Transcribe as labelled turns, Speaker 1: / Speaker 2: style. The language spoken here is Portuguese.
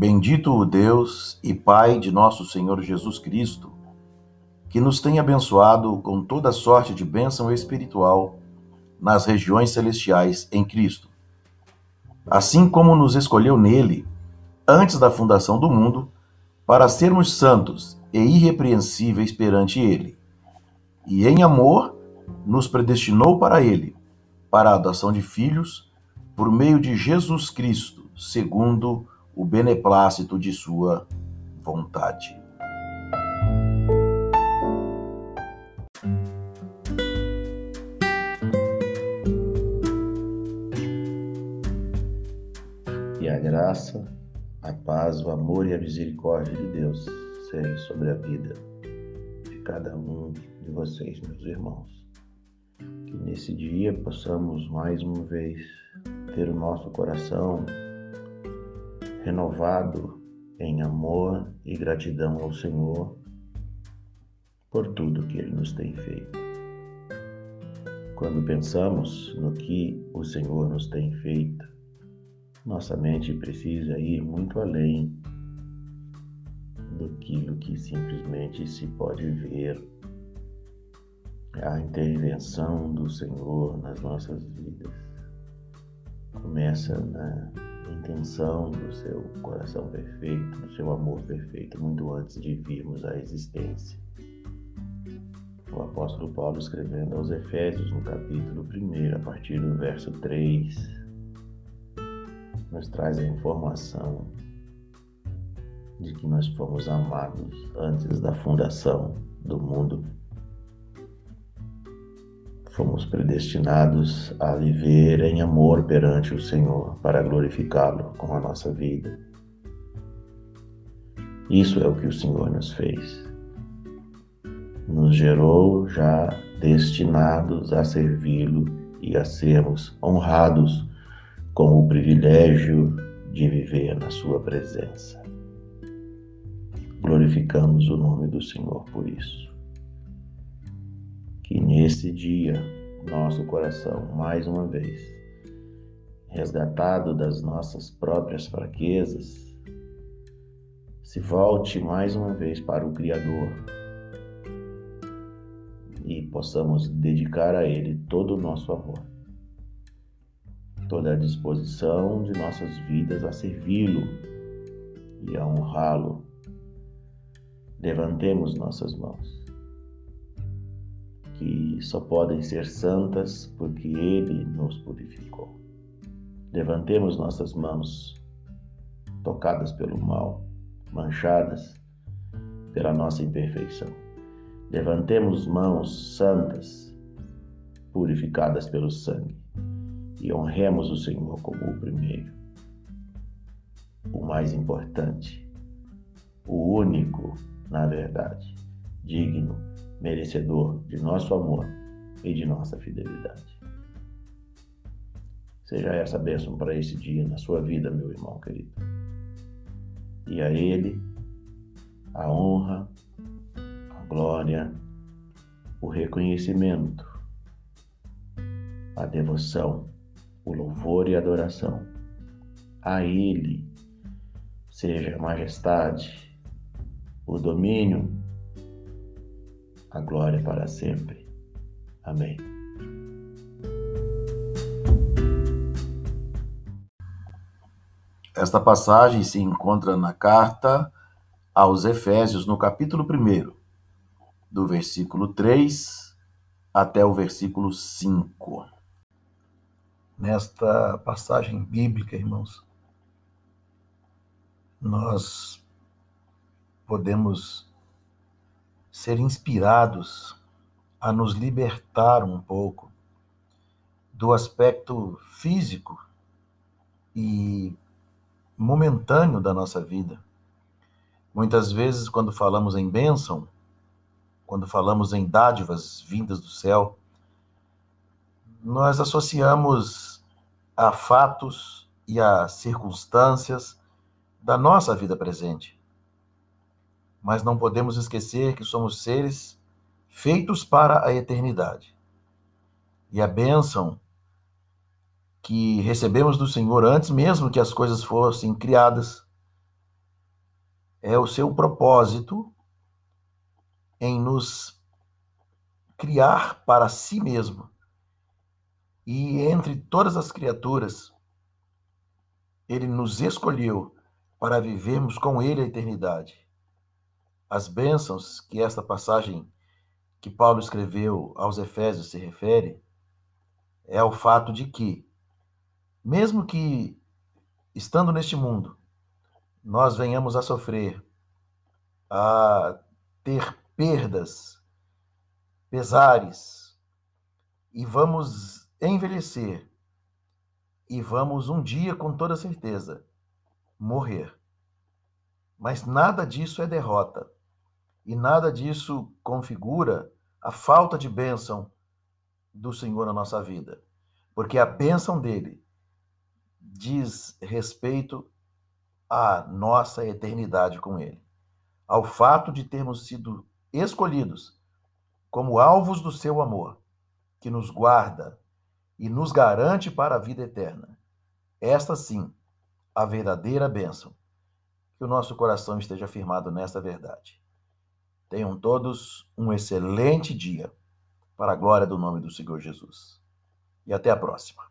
Speaker 1: Bendito o Deus e Pai de nosso Senhor Jesus Cristo, que nos tem abençoado com toda sorte de bênção espiritual nas regiões celestiais em Cristo. Assim como nos escolheu nele, antes da fundação do mundo, para sermos santos e irrepreensíveis perante ele. E em amor nos predestinou para ele, para a adoção de filhos, por meio de Jesus Cristo, segundo o beneplácito de sua vontade.
Speaker 2: E a graça, a paz, o amor e a misericórdia de Deus seja sobre a vida de cada um de vocês, meus irmãos. Que nesse dia possamos mais uma vez ter o nosso coração renovado em amor e gratidão ao Senhor por tudo que Ele nos tem feito. Quando pensamos no que o Senhor nos tem feito, nossa mente precisa ir muito além do que simplesmente se pode ver. A intervenção do Senhor nas nossas vidas começa na intenção do seu coração perfeito, do seu amor perfeito, muito antes de virmos à existência. O apóstolo Paulo, escrevendo aos Efésios, no capítulo 1, a partir do verso 3, nos traz a informação de que nós fomos amados antes da fundação do mundo Fomos predestinados a viver em amor perante o Senhor para glorificá-lo com a nossa vida. Isso é o que o Senhor nos fez. Nos gerou já destinados a servi-lo e a sermos honrados com o privilégio de viver na Sua presença. Glorificamos o nome do Senhor por isso que nesse dia nosso coração, mais uma vez, resgatado das nossas próprias fraquezas, se volte mais uma vez para o Criador e possamos dedicar a Ele todo o nosso amor, toda a disposição de nossas vidas a servi-lo e a honrá-lo. Levantemos nossas mãos que só podem ser santas porque Ele nos purificou. Levantemos nossas mãos tocadas pelo mal, manchadas pela nossa imperfeição. Levantemos mãos santas, purificadas pelo sangue, e honremos o Senhor como o primeiro, o mais importante, o único, na verdade, digno merecedor de nosso amor e de nossa fidelidade. Seja essa bênção para esse dia na sua vida, meu irmão querido. E a Ele a honra, a glória, o reconhecimento, a devoção, o louvor e a adoração. A Ele seja a majestade, o domínio a glória para sempre. Amém.
Speaker 1: Esta passagem se encontra na carta aos Efésios, no capítulo 1, do versículo 3 até o versículo 5. Nesta passagem bíblica, irmãos, nós podemos ser inspirados a nos libertar um pouco do aspecto físico e momentâneo da nossa vida. Muitas vezes, quando falamos em bênção, quando falamos em dádivas vindas do céu, nós associamos a fatos e a circunstâncias da nossa vida presente mas não podemos esquecer que somos seres feitos para a eternidade. E a bênção que recebemos do Senhor antes mesmo que as coisas fossem criadas é o seu propósito em nos criar para si mesmo. E entre todas as criaturas, ele nos escolheu para vivermos com ele a eternidade. As bênçãos que esta passagem que Paulo escreveu aos Efésios se refere é o fato de que, mesmo que estando neste mundo, nós venhamos a sofrer, a ter perdas, pesares, e vamos envelhecer, e vamos um dia, com toda certeza, morrer. Mas nada disso é derrota, e nada disso configura a falta de bênção do Senhor na nossa vida, porque a bênção dele diz respeito à nossa eternidade com ele, ao fato de termos sido escolhidos como alvos do seu amor, que nos guarda e nos garante para a vida eterna. Esta sim, a verdadeira bênção. Que o nosso coração esteja firmado nesta verdade. Tenham todos um excelente dia, para a glória do nome do Senhor Jesus. E até a próxima.